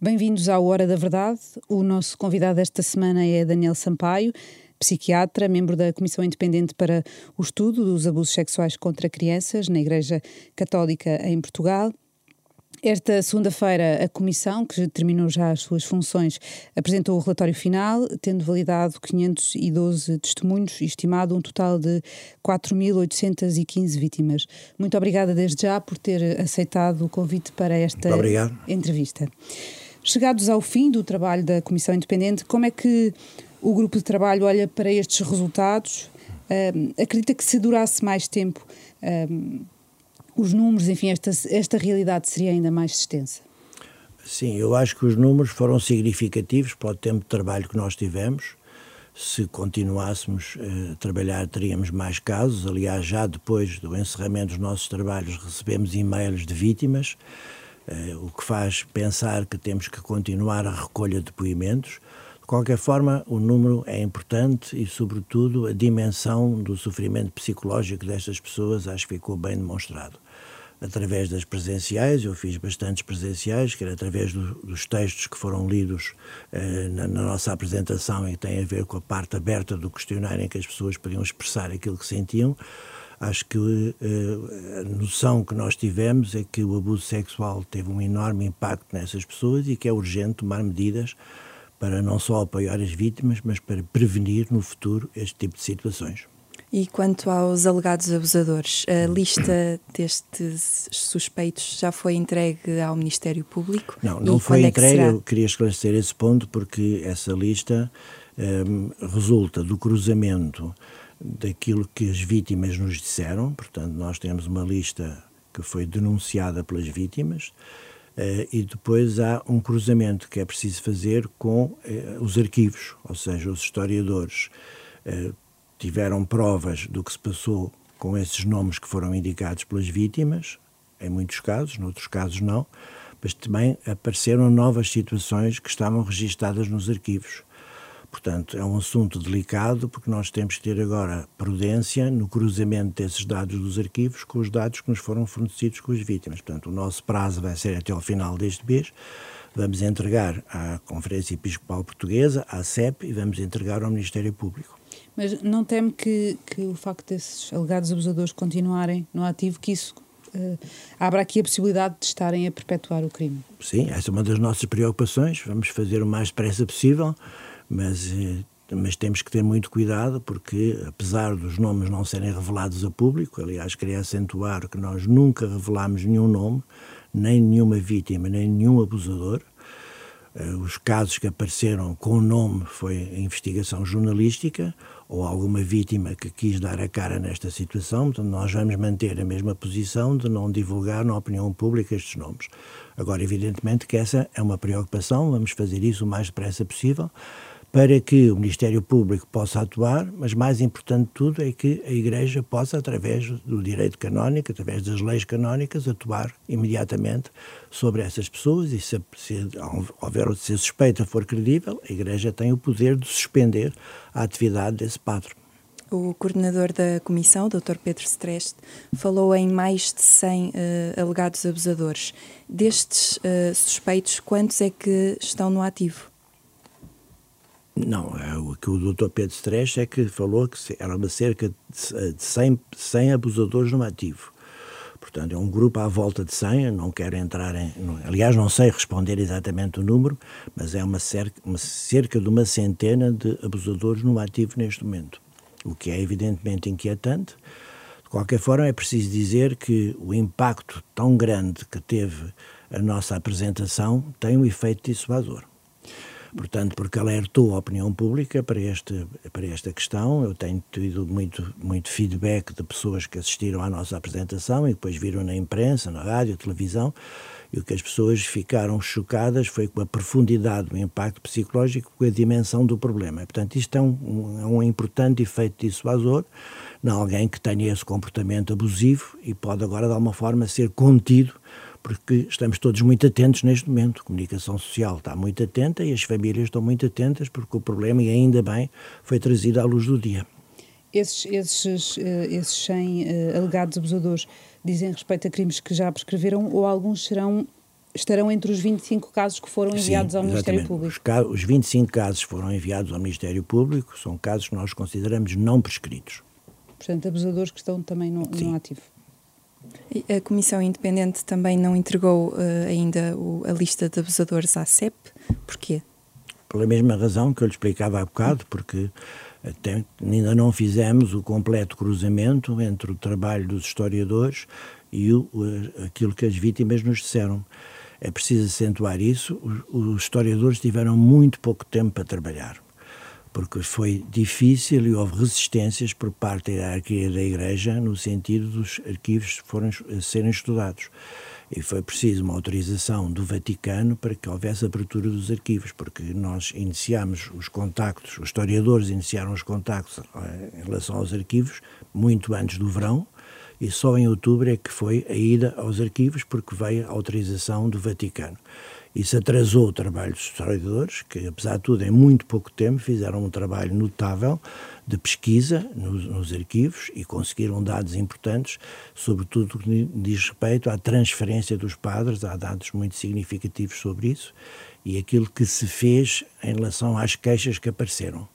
Bem-vindos à Hora da Verdade. O nosso convidado esta semana é Daniel Sampaio, psiquiatra, membro da Comissão Independente para o Estudo dos Abusos Sexuais contra Crianças na Igreja Católica em Portugal. Esta segunda-feira, a Comissão, que terminou já as suas funções, apresentou o relatório final, tendo validado 512 testemunhos e estimado um total de 4.815 vítimas. Muito obrigada desde já por ter aceitado o convite para esta entrevista. Chegados ao fim do trabalho da Comissão Independente, como é que o grupo de trabalho olha para estes resultados? Um, acredita que se durasse mais tempo um, os números, enfim, esta, esta realidade seria ainda mais extensa? Sim, eu acho que os números foram significativos para o tempo de trabalho que nós tivemos. Se continuássemos eh, a trabalhar, teríamos mais casos. Aliás, já depois do encerramento dos nossos trabalhos, recebemos e-mails de vítimas, o que faz pensar que temos que continuar a recolha de depoimentos. De qualquer forma, o número é importante e, sobretudo, a dimensão do sofrimento psicológico destas pessoas acho que ficou bem demonstrado através das presenciais, eu fiz bastantes presenciais, quer através do, dos textos que foram lidos eh, na, na, nossa apresentação e que têm a ver com a parte aberta do questionário em que as pessoas podiam expressar aquilo que sentiam. Acho que eh, a noção que nós tivemos é que o abuso sexual teve um enorme impacto nessas pessoas e que é urgente tomar medidas para não só apoiar as vítimas, mas para prevenir no futuro este tipo de situações. E quanto aos alegados abusadores, a lista destes suspeitos já foi entregue ao Ministério Público? Não, não e foi entregue. É eu queria esclarecer esse ponto porque essa lista um, resulta do cruzamento daquilo que as vítimas nos disseram. Portanto, nós temos uma lista que foi denunciada pelas vítimas. Uh, e depois há um cruzamento que é preciso fazer com uh, os arquivos, ou seja, os historiadores uh, tiveram provas do que se passou com esses nomes que foram indicados pelas vítimas, em muitos casos, noutros casos não, mas também apareceram novas situações que estavam registadas nos arquivos. Portanto, é um assunto delicado porque nós temos que ter agora prudência no cruzamento desses dados dos arquivos com os dados que nos foram fornecidos com as vítimas. Portanto, o nosso prazo vai ser até ao final deste mês. Vamos entregar à Conferência Episcopal Portuguesa, à CEP, e vamos entregar ao Ministério Público. Mas não teme que, que o facto desses alegados abusadores continuarem no ativo, que isso uh, abra aqui a possibilidade de estarem a perpetuar o crime? Sim, essa é uma das nossas preocupações. Vamos fazer o mais depressa possível, mas, uh, mas temos que ter muito cuidado, porque apesar dos nomes não serem revelados a público, aliás, queria acentuar que nós nunca revelamos nenhum nome, nem nenhuma vítima, nem nenhum abusador. Uh, os casos que apareceram com o nome foi investigação jornalística ou alguma vítima que quis dar a cara nesta situação, portanto, nós vamos manter a mesma posição de não divulgar na opinião pública estes nomes. Agora, evidentemente que essa é uma preocupação, vamos fazer isso o mais depressa possível para que o Ministério Público possa atuar, mas mais importante de tudo é que a Igreja possa, através do direito canónico, através das leis canónicas, atuar imediatamente sobre essas pessoas e se, se houver se a suspeita for credível, a Igreja tem o poder de suspender a atividade desse padre. O coordenador da comissão, Dr. Pedro Streste, falou em mais de 100 uh, eh, alegados abusadores. Destes uh, suspeitos, quantos é que estão no ativo? Não, é o que o Dr. Pedro Stresch é que falou que era uma cerca de 100, 100 abusadores no ativo. Portanto, é um grupo à volta de 100, não quero entrar em... Aliás, não sei responder exatamente o número, mas é uma cerca, uma cerca de uma centena de abusadores no ativo neste momento, o que é evidentemente inquietante. De qualquer forma, é preciso dizer que o impacto tão grande que teve a nossa apresentação tem um efeito dissuasor. Portanto, porque alertou a opinião pública para, este, para esta questão. Eu tenho tido muito, muito feedback de pessoas que assistiram à nossa apresentação e depois viram na imprensa, na rádio, televisão, e o que as pessoas ficaram chocadas foi com a profundidade do impacto psicológico, com a dimensão do problema. Portanto, isto é um, um, é um importante efeito dissuasor em alguém que tenha esse comportamento abusivo e pode agora, de alguma forma, ser contido porque estamos todos muito atentos neste momento. A comunicação social está muito atenta e as famílias estão muito atentas, porque o problema, e ainda bem, foi trazido à luz do dia. Esses, esses, eh, esses 100 uh, alegados abusadores dizem respeito a crimes que já prescreveram ou alguns serão estarão entre os 25 casos que foram enviados Sim, ao Ministério Público. Os, os 25 casos foram enviados ao Ministério Público, são casos que nós consideramos não prescritos. Portanto, abusadores que estão também no, no ativo. A Comissão Independente também não entregou uh, ainda o, a lista de abusadores à CEP. Porquê? Pela mesma razão que eu lhe explicava há bocado, porque até, ainda não fizemos o completo cruzamento entre o trabalho dos historiadores e o, aquilo que as vítimas nos disseram. É preciso acentuar isso. Os, os historiadores tiveram muito pouco tempo para trabalhar porque foi difícil e houve resistências por parte da hierarquia da Igreja no sentido dos arquivos forem, serem estudados. E foi preciso uma autorização do Vaticano para que houvesse abertura dos arquivos, porque nós iniciámos os contactos, os historiadores iniciaram os contactos eh, em relação aos arquivos muito antes do verão, e só em outubro é que foi a ida aos arquivos, porque veio a autorização do Vaticano. Isso atrasou o trabalho dos historiadores, que, apesar de tudo, em muito pouco tempo fizeram um trabalho notável de pesquisa nos, nos arquivos e conseguiram dados importantes, sobretudo que diz respeito à transferência dos padres, há dados muito significativos sobre isso, e aquilo que se fez em relação às queixas que apareceram.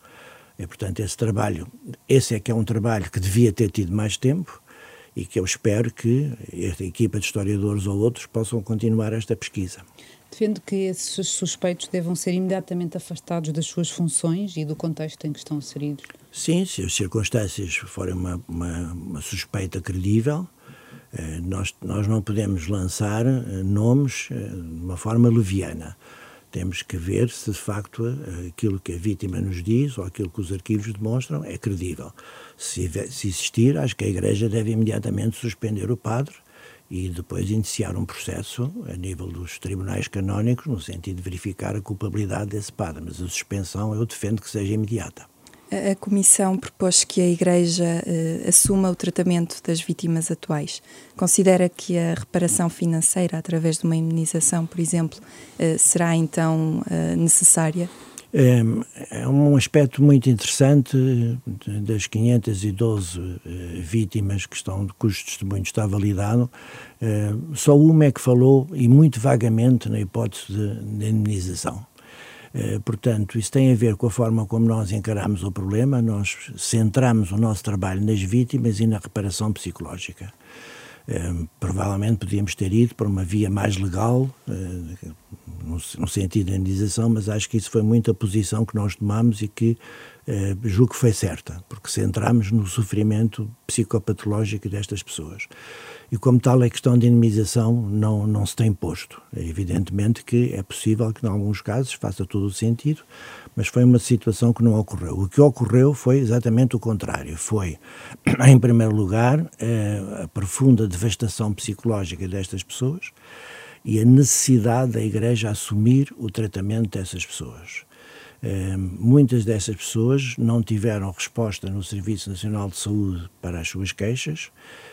E, portanto, esse trabalho, esse é que é um trabalho que devia ter tido mais tempo, e que eu espero que esta equipa de historiadores ou outros possam continuar esta pesquisa. Defende que esses suspeitos devam ser imediatamente afastados das suas funções e do contexto em que estão inseridos? Sim, se as circunstâncias forem uma, uma, uma suspeita credível, eh, nós, nós não podemos lançar eh, nomes eh, de uma forma leviana. Temos que ver se de facto aquilo que a vítima nos diz ou aquilo que os arquivos demonstram é credível. Se, se existir, acho que a Igreja deve imediatamente suspender o padre e depois iniciar um processo a nível dos tribunais canónicos no sentido de verificar a culpabilidade desse padre, mas a suspensão eu defendo que seja imediata. A Comissão propôs que a Igreja eh, assuma o tratamento das vítimas atuais. Considera que a reparação financeira, através de uma indemnização, por exemplo, eh, será então eh, necessária? É, um aspecto muito interessante das 512 eh, vítimas que estão, cujo testemunho está validado. É, só uma é que falou, e muito vagamente, na hipótese de, de indemnização. Portanto, isso tem a ver com a forma como nós encaramos o problema, nós centramos o nosso trabalho nas vítimas e na reparação psicológica. Uh, provavelmente podíamos ter ido para uma via mais legal, uh, no, sentido da indenização, mas acho que isso foi muito a posição que nós tomamos e que uh, julgo que foi certa, porque centramos no sofrimento psicopatológico destas pessoas. E como tal, a questão de indemnização não, não se tem posto. É evidentemente que é possível que, em alguns casos, faça todo o sentido, mas foi uma situação que não ocorreu. O que ocorreu foi exatamente o contrário. Foi, em primeiro lugar, eh, a profunda devastação psicológica destas pessoas e a necessidade da Igreja assumir o tratamento dessas pessoas. Uh, muitas dessas pessoas não tiveram resposta no Serviço Nacional de Saúde para as suas queixas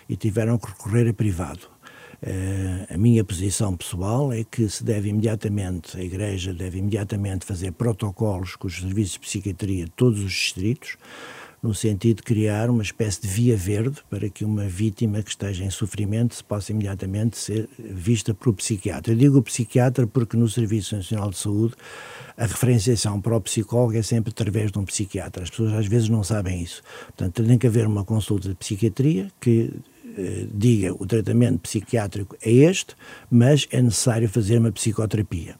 e tiveram que recorrer a privado. Uh, a minha posição pessoal é que se deve imediatamente, a Igreja deve imediatamente fazer protocolos com os serviços de psiquiatria de todos os distritos, no sentido de criar uma espécie de via verde para que uma vítima que esteja em sofrimento se possa imediatamente ser vista por psiquiatra. Eu digo psiquiatra porque no Serviço Nacional de Saúde a referenciação para o psicólogo é sempre através de um psiquiatra. As pessoas às vezes não sabem isso. Portanto, tem que haver uma consulta de psiquiatria que eh, diga o tratamento psiquiátrico é este, mas é necessário fazer uma psicoterapia.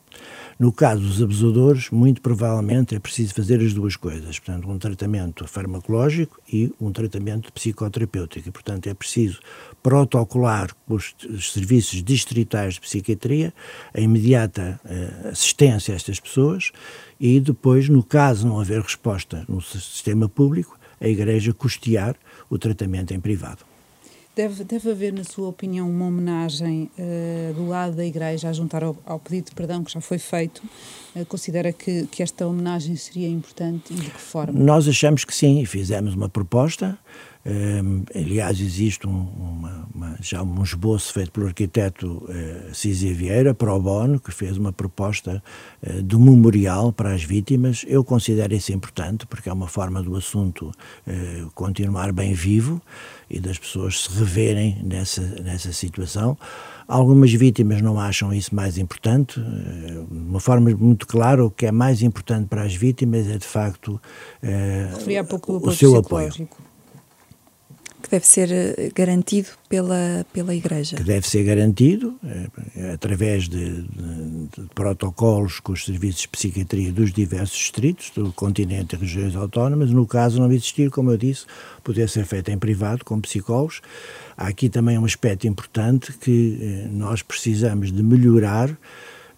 No caso dos abusadores, muito provavelmente é preciso fazer as duas coisas, portanto, um tratamento farmacológico e um tratamento psicoterapêutico. E, portanto, é preciso protocolar os, os serviços distritais de psiquiatria a imediata uh, assistência a estas pessoas e depois, no caso não haver resposta no sistema público, a Igreja custear o tratamento em privado. Deve, deve haver, na sua opinião, uma homenagem uh, do lado da Igreja a juntar ao, ao, pedido de perdão que já foi feito? Uh, considera que, que esta homenagem seria importante e de que forma? Nós achamos que sim, fizemos uma proposta Um, aliás, existe um, uma, uma, já um esboço feito pelo arquiteto uh, Cizia Vieira, pro bono, que fez uma proposta uh, de memorial para as vítimas. Eu considero isso importante, porque é uma forma do assunto uh, continuar bem vivo e das pessoas se reverem nessa, nessa situação. Algumas vítimas não acham isso mais importante. De uma forma muito clara, o que é mais importante para as vítimas é, de facto, o, o seu apoio que deve ser eh, garantido pela, pela Igreja? Que deve ser garantido é, através de, de, de, protocolos com os serviços de psiquiatria dos diversos distritos do continente e regiões autónomas. No caso não existir, como eu disse, poder ser feito em privado, com psicólogos. Há aqui também um aspecto importante que eh, nós precisamos de melhorar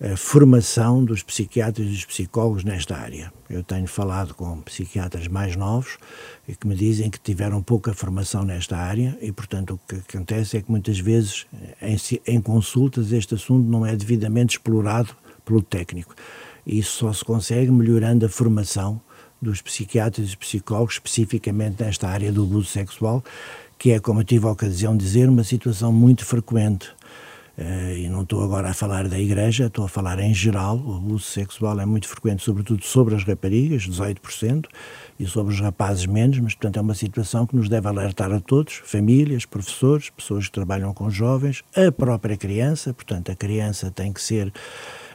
a formação dos psiquiatras e dos psicólogos nesta área. Eu tenho falado com psiquiatras mais novos e que me dizem que tiveram pouca formação nesta área e, portanto, o que acontece é que muitas vezes em, em consultas este assunto não é devidamente explorado pelo técnico. E isso só se consegue melhorando a formação dos psiquiatras e psicólogos, especificamente nesta área do abuso sexual, que é, como eu tive a ocasião de dizer, uma situação muito frequente e não estou agora a falar da igreja, estou a falar em geral. O abuso sexual é muito frequente, sobretudo sobre as raparigas, 18%, e sobre os rapazes menos, mas, portanto, é uma situação que nos deve alertar a todos, famílias, professores, pessoas que trabalham com jovens, a própria criança, portanto, a criança tem que ser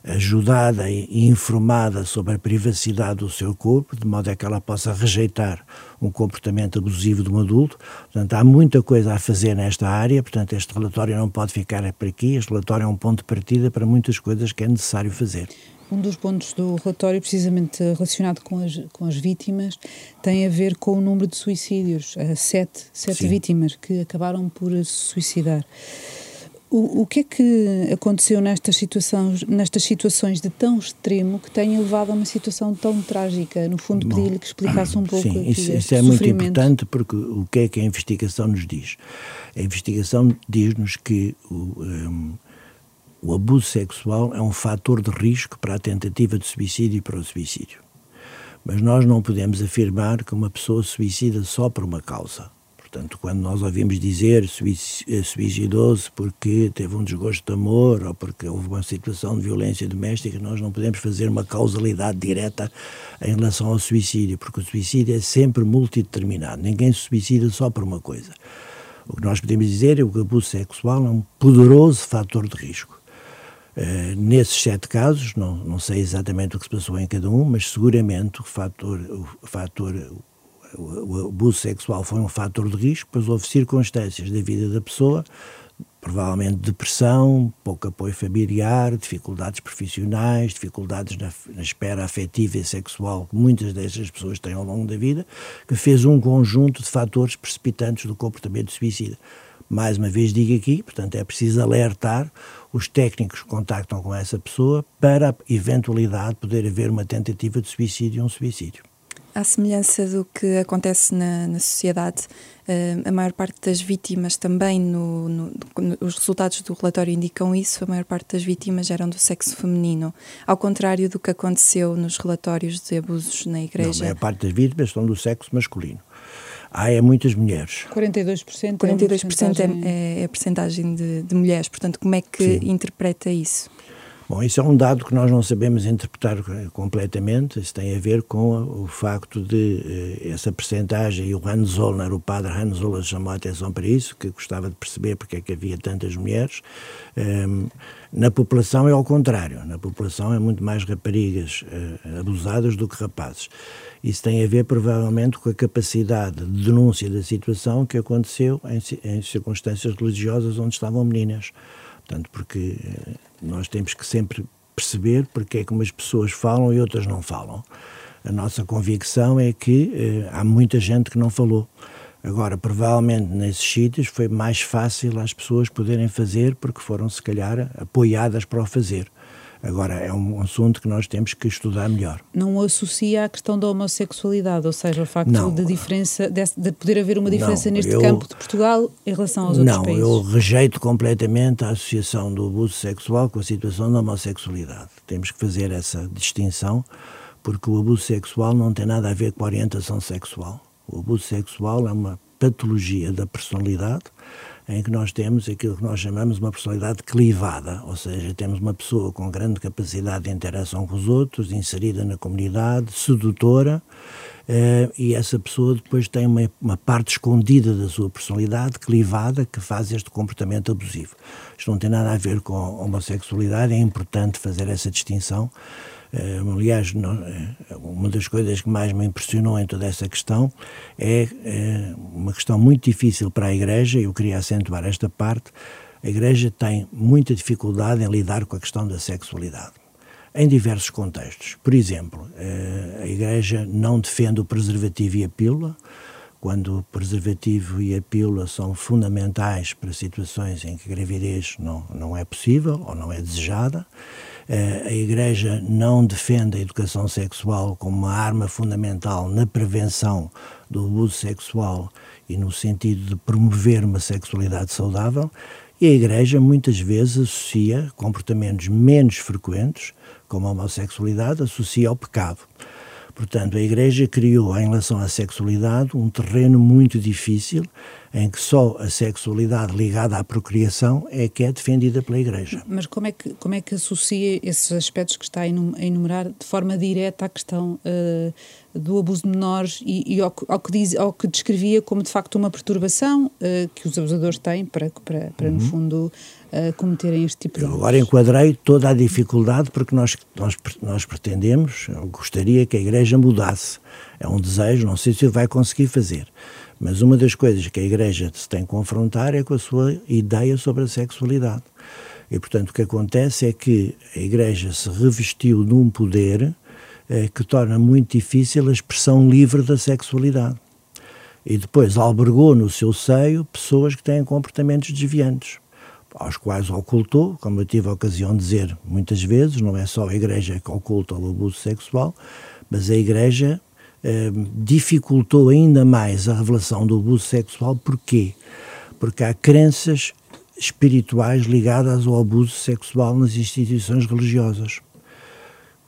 ajudada e informada sobre a privacidade do seu corpo, de modo a que ela possa rejeitar um comportamento abusivo de um adulto. Portanto, há muita coisa a fazer nesta área, portanto, este relatório não pode ficar por aqui, este relatório é um ponto de partida para muitas coisas que é necessário fazer. Um dos pontos do relatório, precisamente relacionado com as, com as vítimas, tem a ver com o número de suicídios. Sete, sete vítimas que acabaram por se suicidar. O, o que é que aconteceu nestas situações, nestas situações de tão extremo que tenha levado a uma situação tão trágica? No fundo, pedir-lhe que explicasse um pouco Sim, isso, isso é muito importante porque o que é que a investigação nos diz? A investigação diz-nos que o, um, o abuso sexual é um fator de risco para a tentativa de suicídio e para o suicídio. Mas nós não podemos afirmar que uma pessoa suicida só por uma causa. Portanto, quando nós ouvimos dizer eh, suicidou-se porque teve um desgosto de amor ou porque houve uma situação de violência doméstica, nós não podemos fazer uma causalidade direta em relação ao suicídio, porque o suicídio é sempre multideterminado. Ninguém se suicida só por uma coisa. O que nós podemos dizer é que o abuso sexual é um poderoso fator de risco. Uh, nesses sete casos, não, não sei exatamente o que se passou em cada um, mas seguramente o fator, o fator o abuso sexual foi um fator de risco, pois houve circunstâncias da vida da pessoa, provavelmente depressão, pouco apoio familiar, dificuldades profissionais, dificuldades na, na espera afetiva e sexual que muitas destas pessoas têm ao longo da vida, que fez um conjunto de fatores precipitantes do comportamento suicida. Mais uma vez digo aqui, portanto, é preciso alertar os técnicos que contactam com essa pessoa para a eventualidade de poder haver uma tentativa de suicídio ou um suicídio. À semelhança do que acontece na, na sociedade, uh, a maior parte das vítimas também, no, no, no, os resultados do relatório indicam isso, a maior parte das vítimas eram do sexo feminino, ao contrário do que aconteceu nos relatórios de abusos na igreja. Não, a maior parte das vítimas são do sexo masculino. Há é muitas mulheres. 42%, 42% é, é, é a percentagem de, de, mulheres, portanto, como é que Sim. interpreta isso? Bom, isso é um dado que nós não sabemos interpretar completamente. Isso tem a ver com o facto de eh, essa percentagem, e o Hans Zollner, o padre Hans Zollner, chamou a atenção para isso, que gostava de perceber porque é que havia tantas mulheres. Um, na população é ao contrário. Na população é muito mais raparigas uh, abusadas do que rapazes. Isso tem a ver, provavelmente, com a capacidade de denúncia da situação que aconteceu em, em circunstâncias religiosas onde estavam meninas. Portanto, porque eh, nós temos que sempre perceber porque é que umas pessoas falam e outras não falam. A nossa convicção é que eh, há muita gente que não falou. Agora, provavelmente nesses sítios foi mais fácil as pessoas poderem fazer porque foram, se calhar, apoiadas para o fazer. Agora, é um assunto que nós temos que estudar melhor. Não associa à questão da homossexualidade, ou seja, o facto não, de, diferença, de, de, poder haver uma diferença não, neste eu, campo de Portugal em relação aos outros países? Não, eu rejeito completamente a associação do abuso sexual com a situação da homossexualidade. Temos que fazer essa distinção, porque o abuso sexual não tem nada a ver com a orientação sexual. O abuso sexual é uma patologia da personalidade, em que nós temos aquilo que nós chamamos uma personalidade clivada, ou seja, temos uma pessoa com grande capacidade de interação com os outros, inserida na comunidade, sedutora, e essa pessoa depois tem uma, uma, parte escondida da sua personalidade, clivada, que faz este comportamento abusivo. Isto não tem nada a ver com homossexualidade, é importante fazer essa distinção. Eh, aliás, eh, uma das coisas que mais me impressionou em toda essa questão é uma questão muito difícil para a Igreja, e eu queria acentuar esta parte. A Igreja tem muita dificuldade em lidar com a questão da sexualidade em diversos contextos. Por exemplo, eh, a Igreja não defende o preservativo e a pílula, quando o preservativo e a pílula são fundamentais para situações em que a gravidez não, não é possível ou não é desejada. Eh, a Igreja não defende a educação sexual como uma arma fundamental na prevenção do abuso sexual e no sentido de promover uma sexualidade saudável. E a Igreja muitas vezes associa comportamentos menos frequentes como a homossexualidade, associa ao pecado. Portanto, a Igreja criou, em relação à sexualidade, um terreno muito difícil em que só a sexualidade ligada à procriação é que é defendida pela Igreja. Mas como é que, como é que associa esses aspectos que está a enumerar de forma direta à questão uh, do abuso de menores e, e ao, ao, que diz, ao que descrevia como de facto uma perturbação uh, que os abusadores têm para, para, para uhum. no fundo, uh, cometerem este tipo de abusos. Agora enquadrei toda a dificuldade porque nós, nós, nós pretendemos, eu gostaria que a Igreja mudasse. É um desejo, não sei se vai conseguir fazer. Mas uma das coisas que a Igreja se tem que confrontar é com a sua ideia sobre a sexualidade. E, portanto, o que acontece é que a Igreja se revestiu de um poder eh, que torna muito difícil a expressão livre da sexualidade. E depois albergou no seu seio pessoas que têm comportamentos desviantes, aos quais ocultou, como eu tive a ocasião de dizer muitas vezes, não é só a Igreja que oculta o abuso sexual, mas a Igreja eh, dificultou ainda mais a revelação do abuso sexual. Porquê? Porque há crenças espirituais ligadas ao abuso sexual nas instituições religiosas.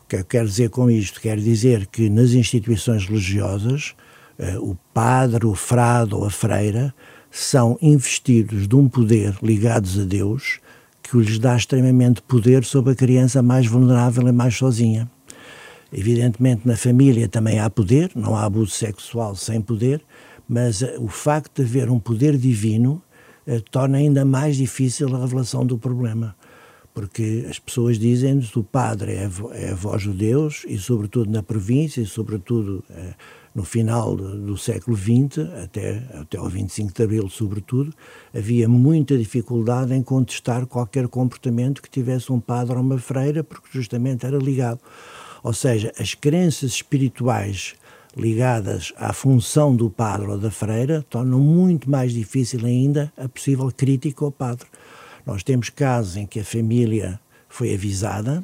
O que eu quero dizer com isto? Quero dizer que nas instituições religiosas, eh, o padre, o frade ou a freira são investidos de um poder ligados a Deus que lhes dá extremamente poder sobre a criança mais vulnerável e mais sozinha. Evidentemente, na família também há poder, não há abuso sexual sem poder, mas eh, o facto de haver um poder divino eh, torna ainda mais difícil a revelação do problema porque as pessoas dizem-nos o padre é, é a voz de Deus e, sobretudo na província, e sobretudo eh, no final do século XX, até, até ao 25 de Abril, sobretudo, havia muita dificuldade em contestar qualquer comportamento que tivesse um padre ou uma freira, porque justamente era ligado. Ou seja, as crenças espirituais ligadas à função do padre ou da freira tornam muito mais difícil ainda a possível crítica ao padre. Nós temos casos em que a família foi avisada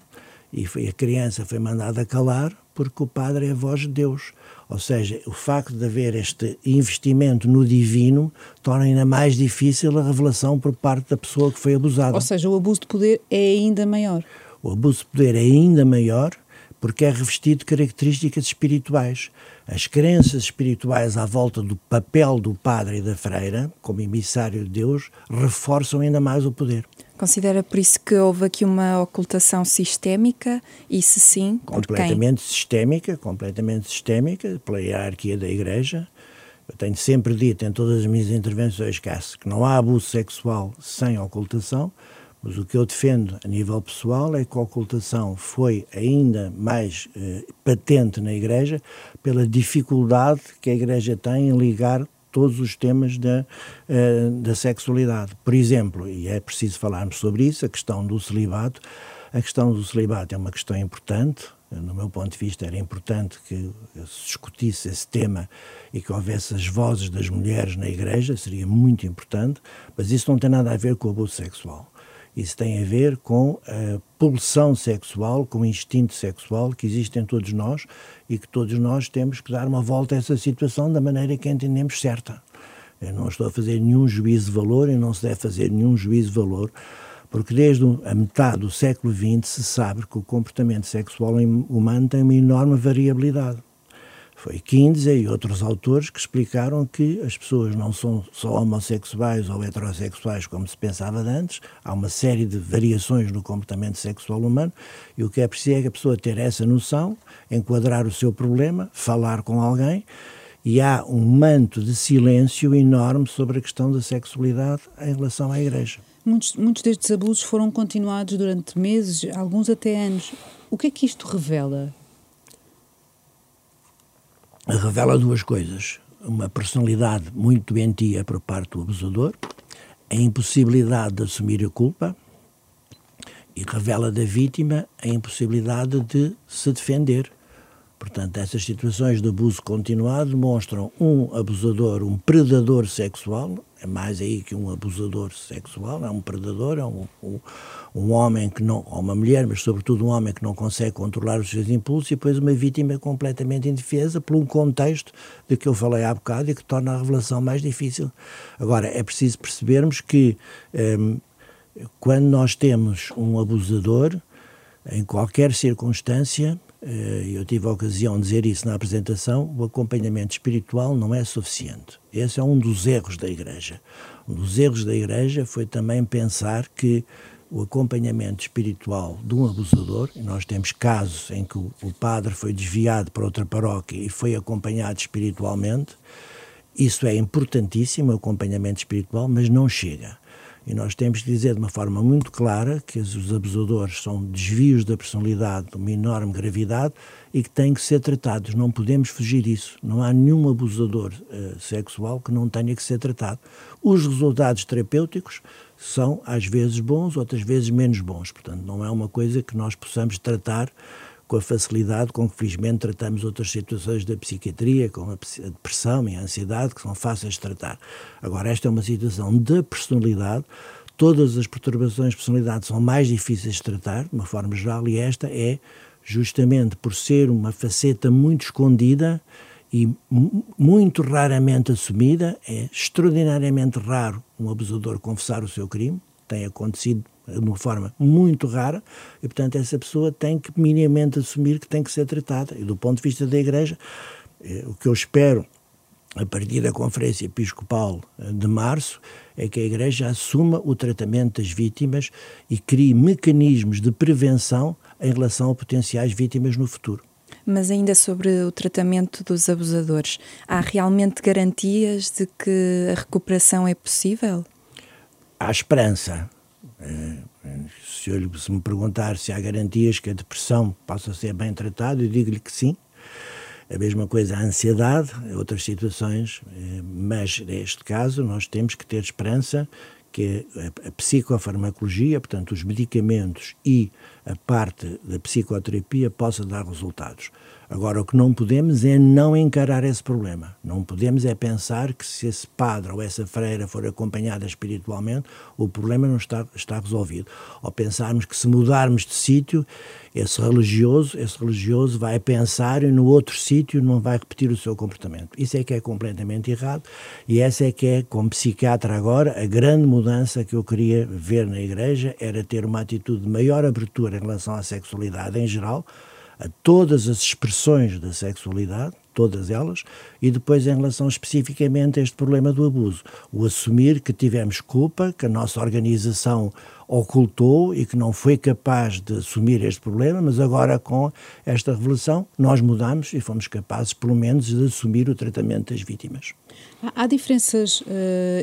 e foi, a criança foi mandada calar porque o padre é a voz de Deus. Ou seja, o facto de haver este investimento no divino torna ainda mais difícil a revelação por parte da pessoa que foi abusada. Ou seja, o abuso de poder é ainda maior. O abuso de poder é ainda maior porque é revestido de características espirituais. As crenças espirituais à volta do papel do padre e da freira, como emissário de Deus, reforçam ainda mais o poder. Considera por isso que houve aqui uma ocultação sistémica e se sim, completamente sistémica, completamente sistémica pela hierarquia da Igreja. Eu tenho sempre dito em todas as minhas intervenções que não há abuso sexual sem ocultação, mas o que eu defendo a nível pessoal é que a ocultação foi ainda mais eh, patente na Igreja pela dificuldade que a Igreja tem em ligar todos os temas da, eh, da sexualidade. Por exemplo, e é preciso falarmos sobre isso, a questão do celibato. A questão do celibato é uma questão importante. No meu ponto de vista, era importante que se discutisse esse tema e que houvesse as vozes das mulheres na Igreja, seria muito importante, mas isso não tem nada a ver com o abuso sexual. Isso tem a ver com a pulsão sexual, com o instinto sexual que existe em todos nós e que todos nós temos que dar uma volta a essa situação da maneira que entendemos certa. Eu não estou a fazer nenhum juízo de valor e não se deve fazer nenhum juízo de valor, porque desde a metade do século XX se sabe que o comportamento sexual humano tem uma enorme variabilidade Foi Kinsey e outros autores que explicaram que as pessoas não são só homossexuais ou heterossexuais como se pensava antes, há uma série de variações no comportamento sexual humano e o que é preciso é que a pessoa ter essa noção, enquadrar o seu problema, falar com alguém e há um manto de silêncio enorme sobre a questão da sexualidade em relação à Igreja. Muitos, muitos destes abusos foram continuados durante meses, alguns até anos. O que é que isto revela? Revela duas coisas. Uma personalidade muito doentia por parte do abusador, a impossibilidade de assumir a culpa e revela da vítima a impossibilidade de se defender. Portanto, essas situações de abuso continuado demonstram um abusador, um predador sexual, é mais aí que um abusador sexual, é um predador, é um, um, um, homem que não, ou uma mulher, mas sobretudo um homem que não consegue controlar os seus impulsos e depois uma vítima completamente indefesa por um contexto de que eu falei há bocado e que torna a revelação mais difícil. Agora, é preciso percebermos que hum, quando nós temos um abusador, em qualquer circunstância, eu tive a ocasião de dizer isso na apresentação, o acompanhamento espiritual não é suficiente. Esse é um dos erros da Igreja. Um dos erros da Igreja foi também pensar que o acompanhamento espiritual de um abusador, e nós temos casos em que o padre foi desviado para outra paróquia e foi acompanhado espiritualmente, isso é importantíssimo, o acompanhamento espiritual, mas não chega. E nós temos de dizer de uma forma muito clara que os abusadores são desvios da personalidade de uma enorme gravidade e que têm que ser tratados. Não podemos fugir disso. Não há nenhum abusador uh, sexual que não tenha que ser tratado. Os resultados terapêuticos são às vezes bons, outras vezes menos bons. Portanto, não é uma coisa que nós possamos tratar com a facilidade com que, felizmente, tratamos outras situações da psiquiatria, como a depressão e a ansiedade, que são fáceis de tratar. Agora, esta é uma situação da personalidade. Todas as perturbações de personalidade são mais difíceis de tratar, de uma forma geral, e esta é justamente por ser uma faceta muito escondida e muito raramente assumida. É extraordinariamente raro um abusador confessar o seu crime. Tem acontecido de uma forma muito rara, e portanto essa pessoa tem que minimamente assumir que tem que ser tratada. E do ponto de vista da Igreja, eh, o que eu espero a partir da Conferência Episcopal eh, de março, é que a Igreja assuma o tratamento das vítimas e crie mecanismos de prevenção em relação a potenciais vítimas no futuro. Mas ainda sobre o tratamento dos abusadores, há realmente garantias de que a recuperação é possível? Há esperança. Eh, se, eu, se me perguntar se há garantias que a depressão possa ser bem tratada, eu digo-lhe que sim. A mesma coisa a ansiedade, outras situações, eh, mas neste caso nós temos que ter esperança que a psicofarmacologia, portanto os medicamentos e a parte da psicoterapia possa dar resultados. Agora, o que não podemos é não encarar esse problema. Não podemos é pensar que se esse padre ou essa freira for acompanhada espiritualmente, o problema não está, está resolvido. Ou pensarmos que se mudarmos de sítio, esse religioso, esse religioso vai pensar e no outro sítio não vai repetir o seu comportamento. Isso é que é completamente errado e essa é que é, como psiquiatra agora, a grande mudança que eu queria ver na Igreja era ter uma atitude de maior abertura em relação à sexualidade em geral, a todas as expressões da sexualidade, todas elas, e depois em relação especificamente a este problema do abuso. O assumir que tivemos culpa, que a nossa organização ocultou e que não foi capaz de assumir este problema, mas agora com esta revelação nós mudamos e fomos capazes, pelo menos, de assumir o tratamento das vítimas. Há, diferenças uh,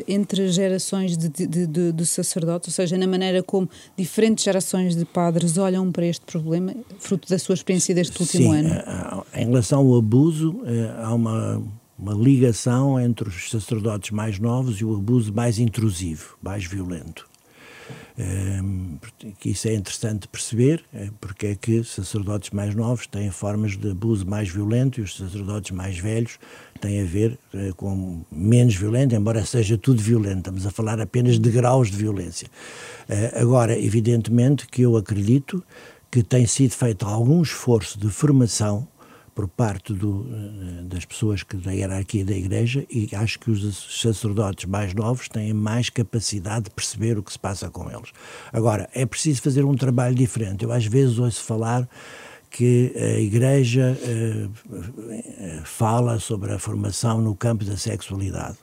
entre gerações de, de, de, de, sacerdotes, ou seja, na maneira como diferentes gerações de padres olham para este problema, fruto da sua experiência deste último Sim, ano? Em relação ao abuso, eh, há uma, uma ligação entre os sacerdotes mais novos e o abuso mais intrusivo, mais violento. Ehm, que isso é interessante perceber, é, porque é que sacerdotes mais novos têm formas de abuso mais violento e os sacerdotes mais velhos têm a ver é, com menos violento, embora seja tudo violento. Estamos a falar apenas de graus de violência. É, agora, evidentemente que eu acredito que tem sido feito algum esforço de formação por parte do, eh, das pessoas que, da hierarquia da Igreja e acho que os sacerdotes mais novos têm mais capacidade de perceber o que se passa com eles. Agora, é preciso fazer um trabalho diferente. Eu às vezes ouço falar que a Igreja uh, fala sobre a formação no campo da sexualidade.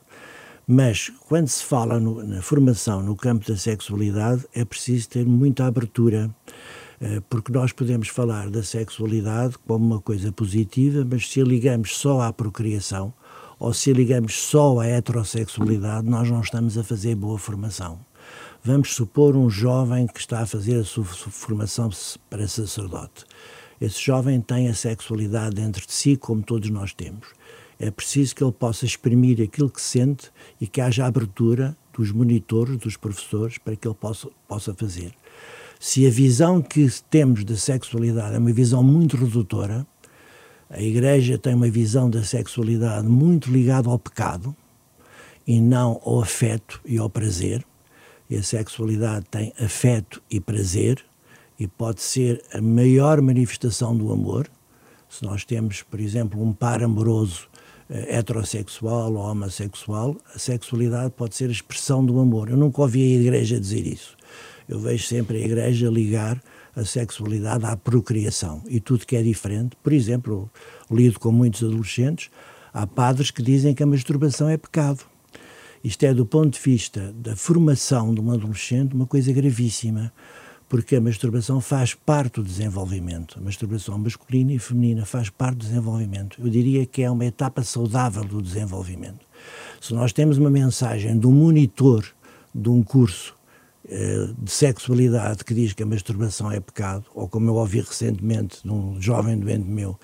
Mas quando se fala no, na formação no campo da sexualidade, é preciso ter muita abertura, porque nós podemos falar da sexualidade como uma coisa positiva, mas se a ligamos só à procriação ou se a ligamos só à heterossexualidade, nós não estamos a fazer boa formação. Vamos supor um jovem que está a fazer a sua formação para sacerdote esse jovem tem a sexualidade dentro de si, como todos nós temos. É preciso que ele possa exprimir aquilo que sente e que haja abertura dos monitores, dos professores, para que ele possa, possa fazer. Se a visão que temos da sexualidade é uma visão muito redutora, a Igreja tem uma visão da sexualidade muito ligada ao pecado e não ao afeto e ao prazer. E a sexualidade tem afeto e prazer, e pode ser a maior manifestação do amor. Se nós temos, por exemplo, um par amoroso eh, heterossexual ou homossexual, a sexualidade pode ser a expressão do amor. Eu nunca ouvi a Igreja dizer isso. Eu vejo sempre a Igreja ligar a sexualidade à procriação e tudo que é diferente. Por exemplo, lido com muitos adolescentes, há padres que dizem que a masturbação é pecado. Isto é, do ponto de vista da formação de um adolescente, uma coisa gravíssima porque a masturbação faz parte do desenvolvimento. A masturbação masculina e feminina faz parte do desenvolvimento. Eu diria que é uma etapa saudável do desenvolvimento. Se nós temos uma mensagem de um monitor de um curso de sexualidade que diz que a masturbação é pecado, ou como eu ouvi recentemente de um jovem doente meu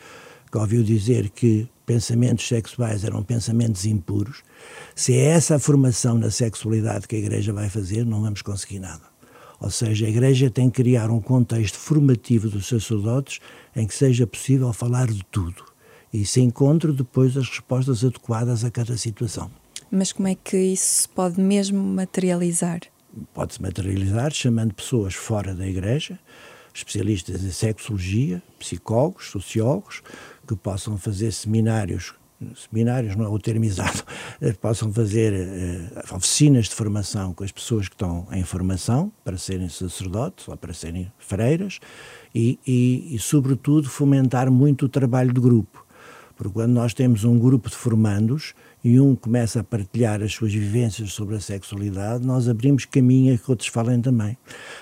que ouviu dizer que pensamentos sexuais eram pensamentos impuros, se é essa a formação na sexualidade que a Igreja vai fazer, não vamos conseguir nada. Ou seja, a Igreja tem que criar um contexto formativo dos sacerdotes em que seja possível falar de tudo e se encontre depois as respostas adequadas a cada situação. Mas como é que isso se pode mesmo materializar? Pode-se materializar chamando pessoas fora da Igreja, especialistas em sexologia, psicólogos, sociólogos, que possam fazer seminários seminários, não é o termo exato, possam fazer uh, oficinas de formação com as pessoas que estão em formação para serem sacerdotes ou para serem freiras e, e, e sobretudo, fomentar muito o trabalho de grupo. Porque quando nós temos um grupo de formandos, e um começa a partilhar as suas vivências sobre a sexualidade, nós abrimos caminho a que outros falem também.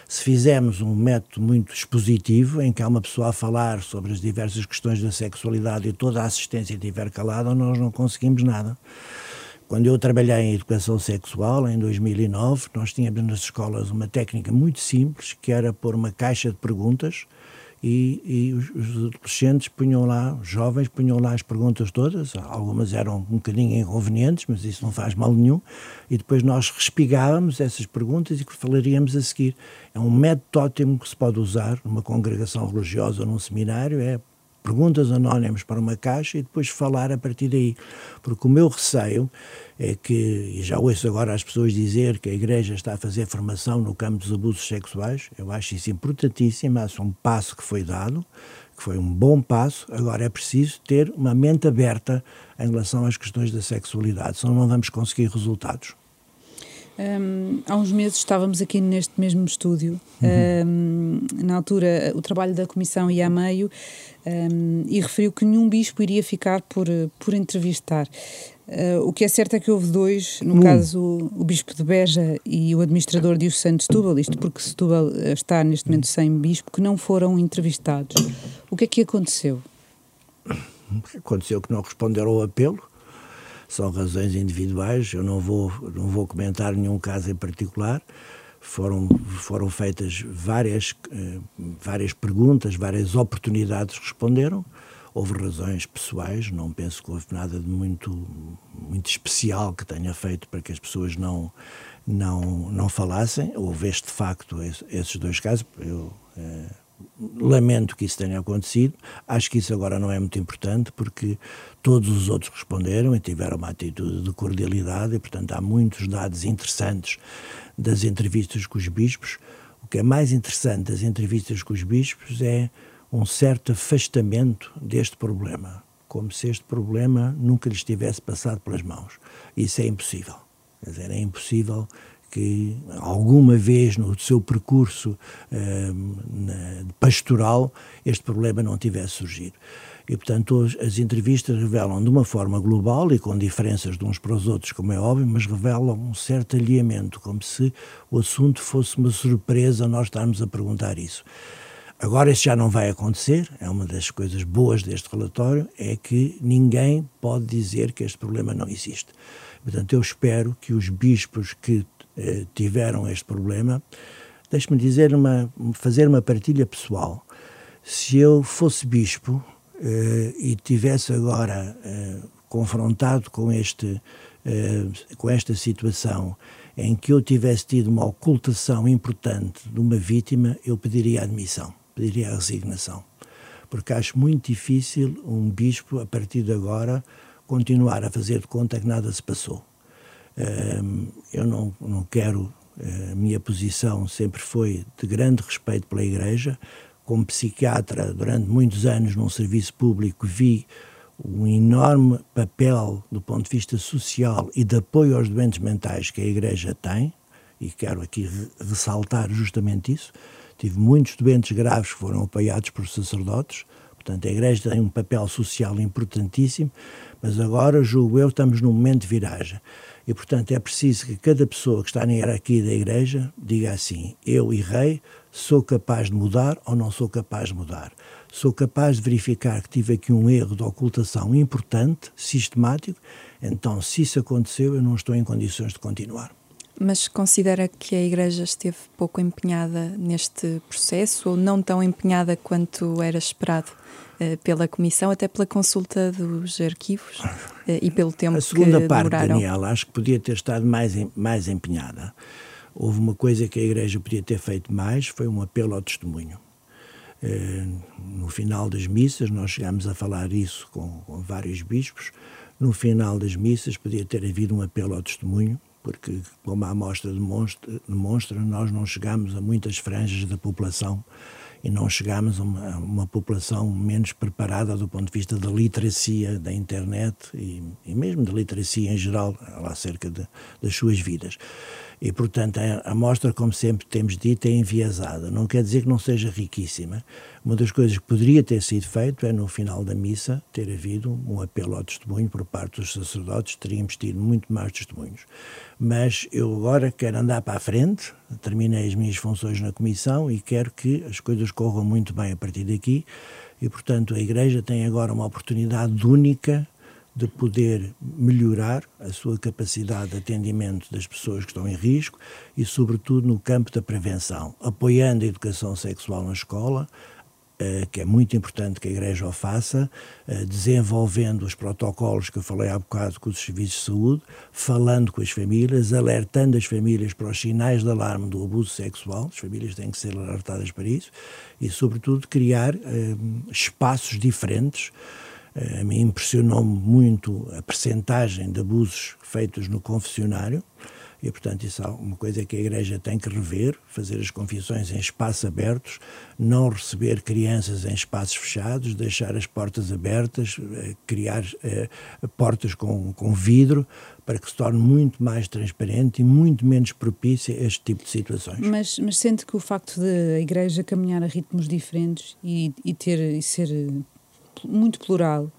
Se fizermos um método muito expositivo, em que há uma pessoa a falar sobre as diversas questões da sexualidade e toda a assistência estiver calada, nós não conseguimos nada. Quando eu trabalhei em educação sexual, em 2009, nós tínhamos nas escolas uma técnica muito simples, que era pôr uma caixa de perguntas e, e os, os, adolescentes punham lá, os jovens punham lá as perguntas todas, algumas eram um bocadinho inconvenientes, mas isso não faz mal nenhum, e depois nós respigávamos essas perguntas e falaríamos a seguir. É um método ótimo que se pode usar numa congregação religiosa ou num seminário, é perguntas anónimas para uma caixa e depois falar a partir daí. Porque o meu receio é que, e já ouço agora as pessoas dizer que a Igreja está a fazer formação no campo dos abusos sexuais, eu acho isso importantíssimo, acho um passo que foi dado, que foi um bom passo, agora é preciso ter uma mente aberta em relação às questões da sexualidade, senão não vamos conseguir resultados. Um, há uns meses estávamos aqui neste mesmo estúdio. Uhum. Um, na altura, o trabalho da comissão ia a meio um, e referiu que nenhum bispo iria ficar por, por entrevistar. Uh, o que é certo é que houve dois, no uhum. caso o, bispo de Beja e o administrador de Santo Setúbal, isto porque Setúbal está neste momento sem bispo, que não foram entrevistados. O que é que aconteceu? Aconteceu que não responderam ao apelo são razões individuais, eu não vou, não vou comentar nenhum caso em particular. Foram, foram feitas várias, eh, várias perguntas, várias oportunidades responderam. Houve razões pessoais, não penso que houve nada de muito, muito especial que tenha feito para que as pessoas não, não, não falassem. Houve este facto, esses dois casos. Eu, eh, lamento que isso tenha acontecido. Acho que isso agora não é muito importante porque todos os outros responderam e tiveram uma atitude de cordialidade e, portanto, há muitos dados interessantes das entrevistas com os bispos. O que é mais interessante das entrevistas com os bispos é um certo afastamento deste problema, como se este problema nunca lhes tivesse passado pelas mãos. Isso é impossível. Quer dizer, é impossível que alguma vez no seu percurso uh, pastoral este problema não tivesse surgido. E, portanto, as entrevistas revelam de uma forma global e com diferenças de uns para os outros, como é óbvio, mas revelam um certo alinhamento, como se o assunto fosse uma surpresa nós estarmos a perguntar isso. Agora isso já não vai acontecer, é uma das coisas boas deste relatório, é que ninguém pode dizer que este problema não existe. Portanto, eu espero que os bispos que eh, tiveram este problema, deixe-me dizer, uma, fazer uma partilha pessoal. Se eu fosse bispo eh, e tivesse agora eh, confrontado com, este, eh, com esta situação em que eu tivesse tido uma ocultação importante de uma vítima, eu pediria admissão pediria a resignação. Porque acho muito difícil um bispo, a partir de agora, continuar a fazer de conta que nada se passou. Eu não, não quero, a minha posição sempre foi de grande respeito pela Igreja. Como psiquiatra, durante muitos anos num serviço público, vi um enorme papel do ponto de vista social e de apoio aos doentes mentais que a Igreja tem, e quero aqui ressaltar justamente isso. Tive muitos doentes graves que foram apoiados por sacerdotes, portanto, a Igreja tem um papel social importantíssimo, mas agora, julgo eu, estamos num momento de viragem. E, portanto, é preciso que cada pessoa que está na hierarquia da Igreja diga assim: eu errei, sou capaz de mudar ou não sou capaz de mudar. Sou capaz de verificar que tive aqui um erro de ocultação importante, sistemático, então, se isso aconteceu, eu não estou em condições de continuar. Mas considera que a Igreja esteve pouco empenhada neste processo ou não tão empenhada quanto era esperado uh, pela Comissão, até pela consulta dos arquivos uh, e pelo tempo que A segunda parte, demoraram? Daniela, acho que podia ter estado mais, mais empenhada. Houve uma coisa que a Igreja podia ter feito mais, foi um apelo ao testemunho. Uh, no final das missas, nós chegámos a falar isso com, com vários bispos, no final das missas podia ter havido um apelo ao testemunho, porque, como a amostra demonstra, demonstra, nós não chegamos a muitas franjas da população e não chegamos a uma, a uma, população menos preparada do ponto de vista da literacia da internet e, e mesmo da literacia em geral acerca de, das suas vidas. E, portanto, a amostra, como sempre temos dito, é enviesada. Não quer dizer que não seja riquíssima. Uma das coisas que poderia ter sido feito é, no final da missa, ter havido um apelo ao testemunho por parte dos sacerdotes. Teríamos tido muito mais testemunhos. Mas eu agora quero andar para a frente, terminei as minhas funções na Comissão e quero que as coisas corram muito bem a partir daqui. E, portanto, a Igreja tem agora uma oportunidade única de poder melhorar a sua capacidade de atendimento das pessoas que estão em risco e, sobretudo, no campo da prevenção, apoiando a educação sexual na escola, eh, que é muito importante que a Igreja o faça, eh, desenvolvendo os protocolos que eu falei há bocado com os serviços de saúde, falando com as famílias, alertando as famílias para os sinais de alarme do abuso sexual, as famílias têm que ser alertadas para isso, e, sobretudo, criar eh, espaços diferentes a mim impressionou-me muito a percentagem de abusos feitos no confessionário e, portanto, isso é uma coisa que a Igreja tem que rever, fazer as confissões em espaços abertos, não receber crianças em espaços fechados, deixar as portas abertas, eh, criar eh, portas com, com vidro, para que se torne muito mais transparente e muito menos propícia a este tipo de situações. Mas, mas sente que o facto de a Igreja caminhar a ritmos diferentes e, e ter e ser muito plural,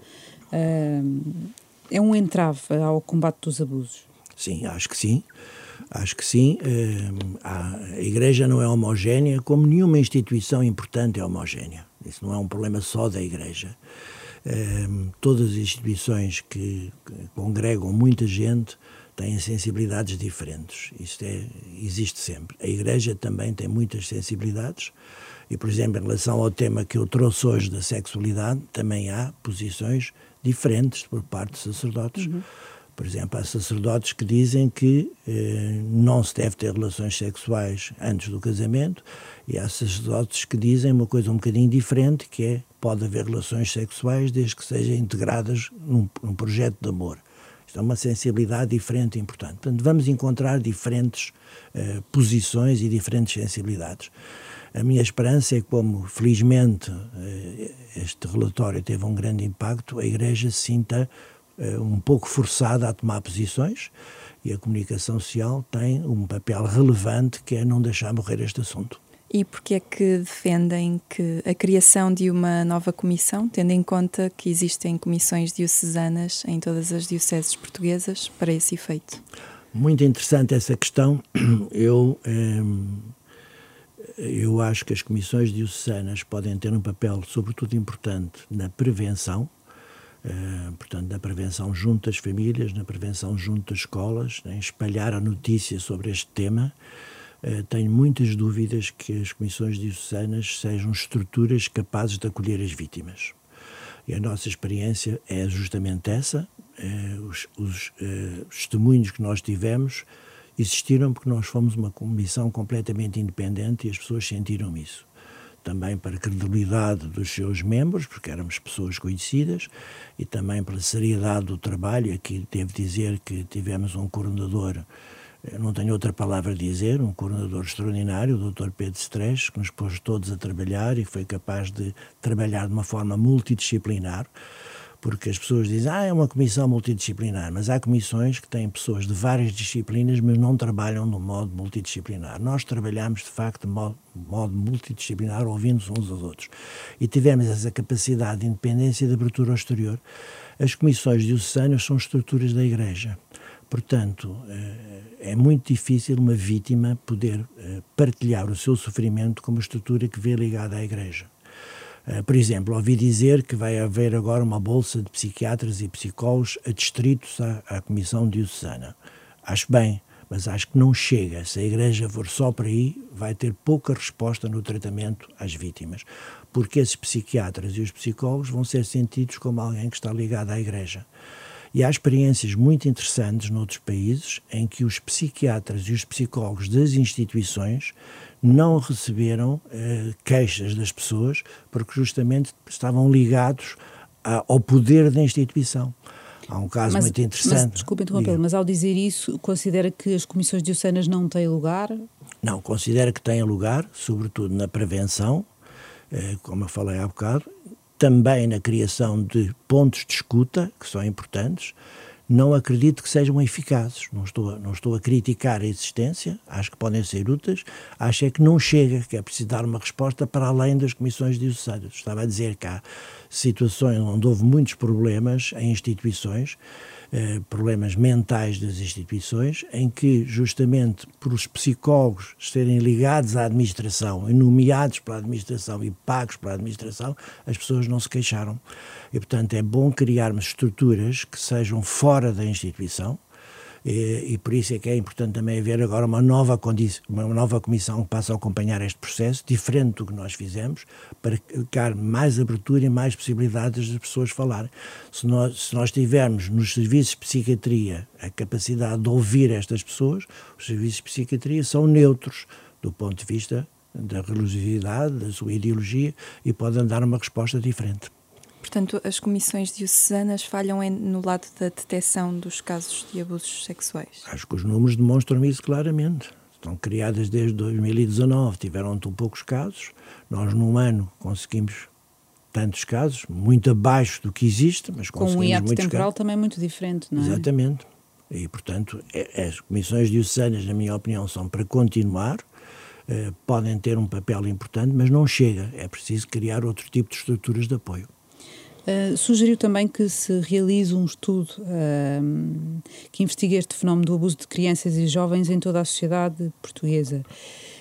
é um entrave ao combate dos abusos? Sim, acho que sim. Acho que sim. A Igreja não é homogénea, como nenhuma instituição importante é homogénea. Isso não é um problema só da Igreja. Todas as instituições que congregam muita gente têm sensibilidades diferentes. Isto é, existe sempre. A Igreja também tem muitas sensibilidades. E, por exemplo, em relação ao tema que eu trouxe hoje da sexualidade, também há posições diferentes por parte de sacerdotes. Uhum. Por exemplo, há sacerdotes que dizem que eh, não se deve ter relações sexuais antes do casamento, e há sacerdotes que dizem uma coisa um bocadinho diferente, que é pode haver relações sexuais desde que sejam integradas num, num projeto de amor. Isto é uma sensibilidade diferente e importante. Portanto, vamos encontrar diferentes eh, posições e diferentes sensibilidades. A minha esperança é que, como felizmente eh, este relatório teve um grande impacto, a Igreja se sinta eh, um pouco forçada a tomar posições E a comunicação social tem um papel relevante que é não deixar morrer este assunto. E porque é que defendem que a criação de uma nova comissão, tendo em conta que existem comissões diocesanas em todas as dioceses portuguesas para esse efeito? Muito interessante essa questão. Eu, ehm, eu acho que as comissões diocesanas podem ter um papel, sobretudo importante, na prevenção, Uh, portanto, na prevenção junto às famílias, na prevenção junto às escolas, em espalhar a notícia sobre este tema. Uh, tenho muitas dúvidas que as comissões diocesanas sejam estruturas capazes de acolher as vítimas. E a nossa experiência é justamente essa. Uh, os, os testemunhos que nós tivemos existiram porque nós fomos uma comissão completamente independente e as pessoas sentiram isso também para a credibilidade dos seus membros, porque éramos pessoas conhecidas, e também pela seriedade do trabalho. Aqui devo dizer que tivemos um coordenador, não tenho outra palavra a dizer, um coordenador extraordinário, o Dr. Pedro Stresch, que nos pôs todos a trabalhar e foi capaz de trabalhar de uma forma multidisciplinar porque as pessoas dizem, ah, é uma comissão multidisciplinar, mas há comissões que têm pessoas de várias disciplinas, mas não trabalham no modo multidisciplinar. Nós trabalhamos, de facto, de modo, modo multidisciplinar, ouvindo uns aos outros. E tivemos essa capacidade de independência e de abertura ao exterior. As comissões diocesanas são estruturas da Igreja. Portanto, eh, é muito difícil uma vítima poder eh, partilhar o seu sofrimento com uma estrutura que vê ligada à Igreja. Eh, por exemplo, ouvi dizer que vai haver agora uma bolsa de psiquiatras e psicólogos adstritos à, à Comissão Diocesana. Acho bem, mas acho que não chega. Se a Igreja for só para aí, vai ter pouca resposta no tratamento às vítimas, porque esses psiquiatras e os psicólogos vão ser sentidos como alguém que está ligado à Igreja. E há experiências muito interessantes noutros países em que os psiquiatras e os psicólogos das instituições não receberam eh, queixas das pessoas porque justamente estavam ligados a, ao poder da instituição. Há um caso mas, muito interessante. Mas, desculpe interrompê-lo, mas ao dizer isso, considera que as comissões diocesanas não têm lugar? Não, considera que têm lugar, sobretudo na prevenção, eh, como eu falei há bocado, também na criação de pontos de escuta, que são importantes, não acredito que sejam eficazes. Não estou, não estou a criticar a existência, acho que podem ser úteis, acho é que não chega, que é preciso dar uma resposta para além das comissões de diocesanas. Estava a dizer que há situações onde houve muitos problemas em instituições, eh, problemas mentais das instituições, em que, justamente por os psicólogos serem ligados à administração, nomeados pela administração e pagos pela administração, as pessoas não se queixaram. E, portanto, é bom criarmos estruturas que sejam fora da instituição, e, e, por isso é que é importante também haver agora uma nova, uma nova comissão que passe a acompanhar este processo, diferente do que nós fizemos, para criar mais abertura e mais possibilidades das pessoas falarem. Se nós, se nós tivermos nos serviços de psiquiatria a capacidade de ouvir estas pessoas, os serviços de psiquiatria são neutros do ponto de vista da religiosidade, da sua ideologia e podem dar uma resposta diferente. Portanto, as comissões diocesanas falham no lado da detecção dos casos de abusos sexuais? Acho que os números demonstram isso claramente. Estão criadas desde 2019, tiveram tão poucos casos. Nós, num ano, conseguimos tantos casos, muito abaixo do que existe, mas conseguimos Com um hiato temporal casos. também muito diferente, não é? Exatamente. E, portanto, é, as comissões diocesanas, na minha opinião, são para continuar, eh, podem ter um papel importante, mas não chega. É preciso criar outro tipo de estruturas de apoio. Uh, sugeriu também que se realize um estudo uh, que investigue este fenómeno do abuso de crianças e jovens em toda a sociedade portuguesa.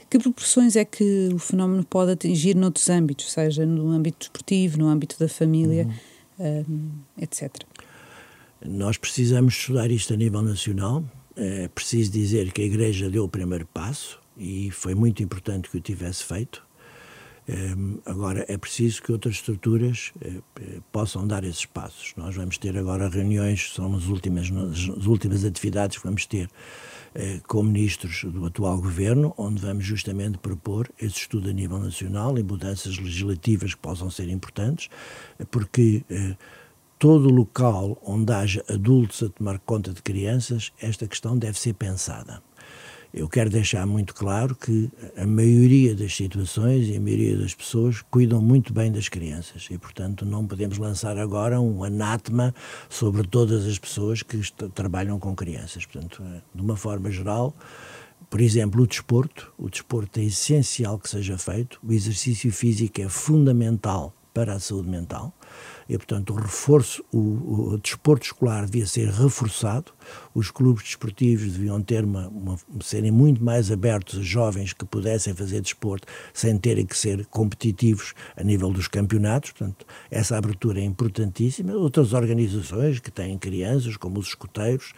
Que proporções é que o fenómeno pode atingir noutros âmbitos, seja no âmbito desportivo, no âmbito da família, uhum. uh, etc. Nós precisamos estudar isto a nível nacional. É preciso dizer que a Igreja deu o primeiro passo e foi muito importante que o tivesse feito Ehm, agora, é preciso que outras estruturas eh, eh, possam dar esses passos. Nós vamos ter agora reuniões, são as últimas, as últimas atividades que vamos ter eh, com ministros do atual governo, onde vamos justamente propor esse estudo a nível nacional e mudanças legislativas que possam ser importantes, porque todo local onde haja adultos a tomar conta de crianças, esta questão deve ser pensada. Eu quero deixar muito claro que a maioria das situações e a maioria das pessoas cuidam muito bem das crianças e, portanto, não podemos lançar agora um anátema sobre todas as pessoas que trabalham com crianças. Portanto, eh, de uma forma geral, por exemplo, o desporto. O desporto é essencial que seja feito, o exercício físico é fundamental para a saúde mental e, portanto, o reforço, o, o desporto escolar devia ser reforçado, os clubes desportivos deviam ter uma, uma, serem muito mais abertos a jovens que pudessem fazer desporto sem terem que ser competitivos a nível dos campeonatos, portanto, essa abertura é importantíssima. Outras organizações que têm crianças, como os escuteiros,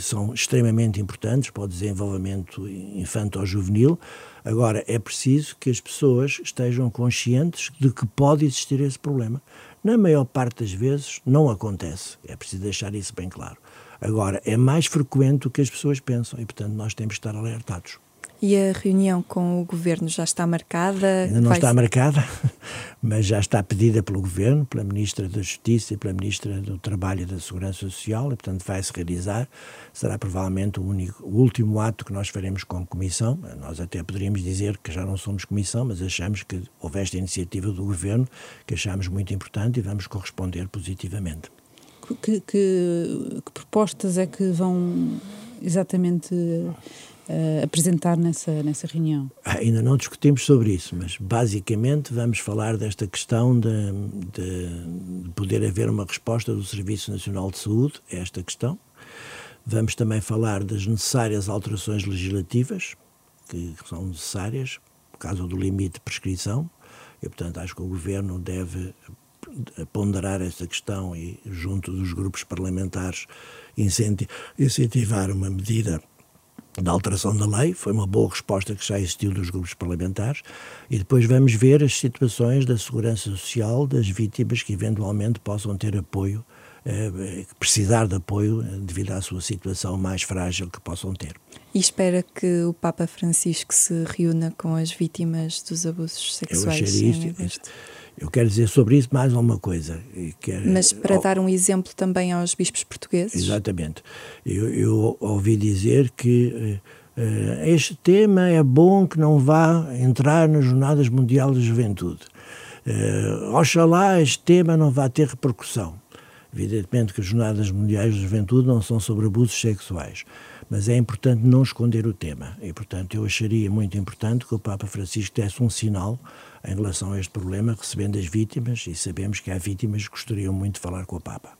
são extremamente importantes para o desenvolvimento infanto-juvenil. Agora, é preciso que as pessoas estejam conscientes de que pode existir esse problema. Na maior parte das vezes não acontece, é preciso deixar isso bem claro. Agora, é mais frequente do que as pessoas pensam e, portanto, nós temos que estar alertados. E a reunião com o Governo já está marcada? Ainda não Vai está marcada, mas já está pedida pelo Governo, pela Ministra da Justiça e pela Ministra do Trabalho e da Segurança Social, e portanto vai-se realizar. Será provavelmente o, único, o último ato que nós faremos com a Comissão. Nós até poderíamos dizer que já não somos Comissão, mas achamos que houve esta iniciativa do Governo, que achamos muito importante e vamos corresponder positivamente. Que, que, que propostas é que vão exatamente uh, apresentar nessa, nessa reunião? Ah, ainda não discutimos sobre isso, mas basicamente vamos falar desta questão de, de, de poder haver uma resposta do Serviço Nacional de Saúde a esta questão. Vamos também falar das necessárias alterações legislativas que são necessárias por causa do limite de prescrição e, portanto, acho que o Governo deve ponderar essa questão e, junto dos grupos parlamentares, incentivar uma medida da alteração da lei, foi uma boa resposta que já existiu dos grupos parlamentares, e depois vamos ver as situações da segurança social das vítimas que eventualmente possam ter apoio, eh, precisar de apoio eh, devido à sua situação mais frágil que possam ter. E espera que o Papa Francisco se reúna com as vítimas dos abusos sexuais? Eu acharia isto, eu quero dizer sobre isso mais uma coisa. Quero, Mas para dar um exemplo também aos bispos portugueses? Exatamente. Eu, eu ouvi dizer que uh, este tema é bom que não vá entrar nas Jornadas Mundiais da Juventude. Uh, oxalá este tema não vá ter repercussão. Evidentemente que as Jornadas Mundiais da Juventude não são sobre abusos sexuais, mas é importante não esconder o tema. E, portanto, eu acharia muito importante que o Papa Francisco desse um sinal em relação a este problema, recebendo as vítimas, e sabemos que há vítimas que gostariam muito de falar com o Papa.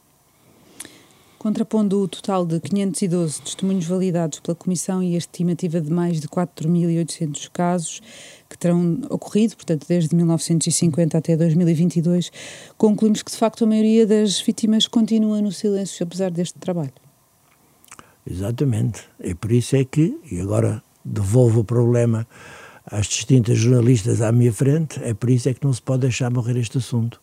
Contrapondo o total de 512 testemunhos validados pela Comissão e a estimativa de mais de 4.800 casos que terão ocorrido, portanto, desde 1950 até 2022, concluímos que, de facto, a maioria das vítimas continua no silêncio, apesar deste trabalho. Exatamente. É por isso é que, e agora devolvo o problema às distintas jornalistas à minha frente, é por isso é que não se pode deixar morrer este assunto.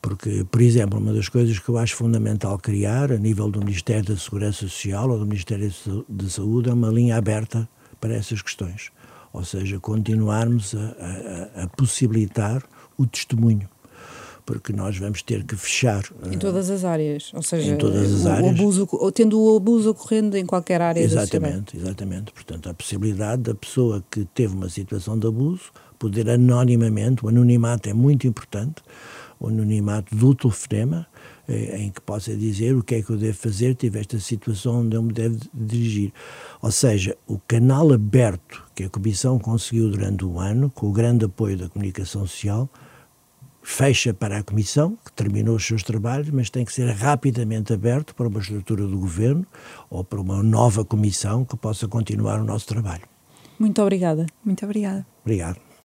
Porque, por exemplo, uma das coisas que eu acho fundamental criar, a nível do Ministério da Segurança Social ou do Ministério da Saúde, é uma linha aberta para essas questões. Ou seja, continuarmos a, a, a possibilitar o testemunho porque nós vamos ter que fechar. Em todas as áreas, ou seja, em todas as o, áreas. Abuso, tendo o abuso ocorrendo em qualquer área Exatamente, exatamente. Portanto, a possibilidade da pessoa que teve uma situação de abuso poder anonimamente, o anonimato é muito importante, o anonimato do telefonema, eh, em que possa dizer o que é que eu devo fazer, tive esta situação onde eu me devo dirigir. Ou seja, o canal aberto que a Comissão conseguiu durante o ano, com o grande apoio da comunicação social, fecha para a Comissão, que terminou os seus trabalhos, mas tem que ser rapidamente aberto para uma estrutura do Governo ou para uma nova Comissão que possa continuar o nosso trabalho. Muito obrigada. Muito obrigada. Obrigado.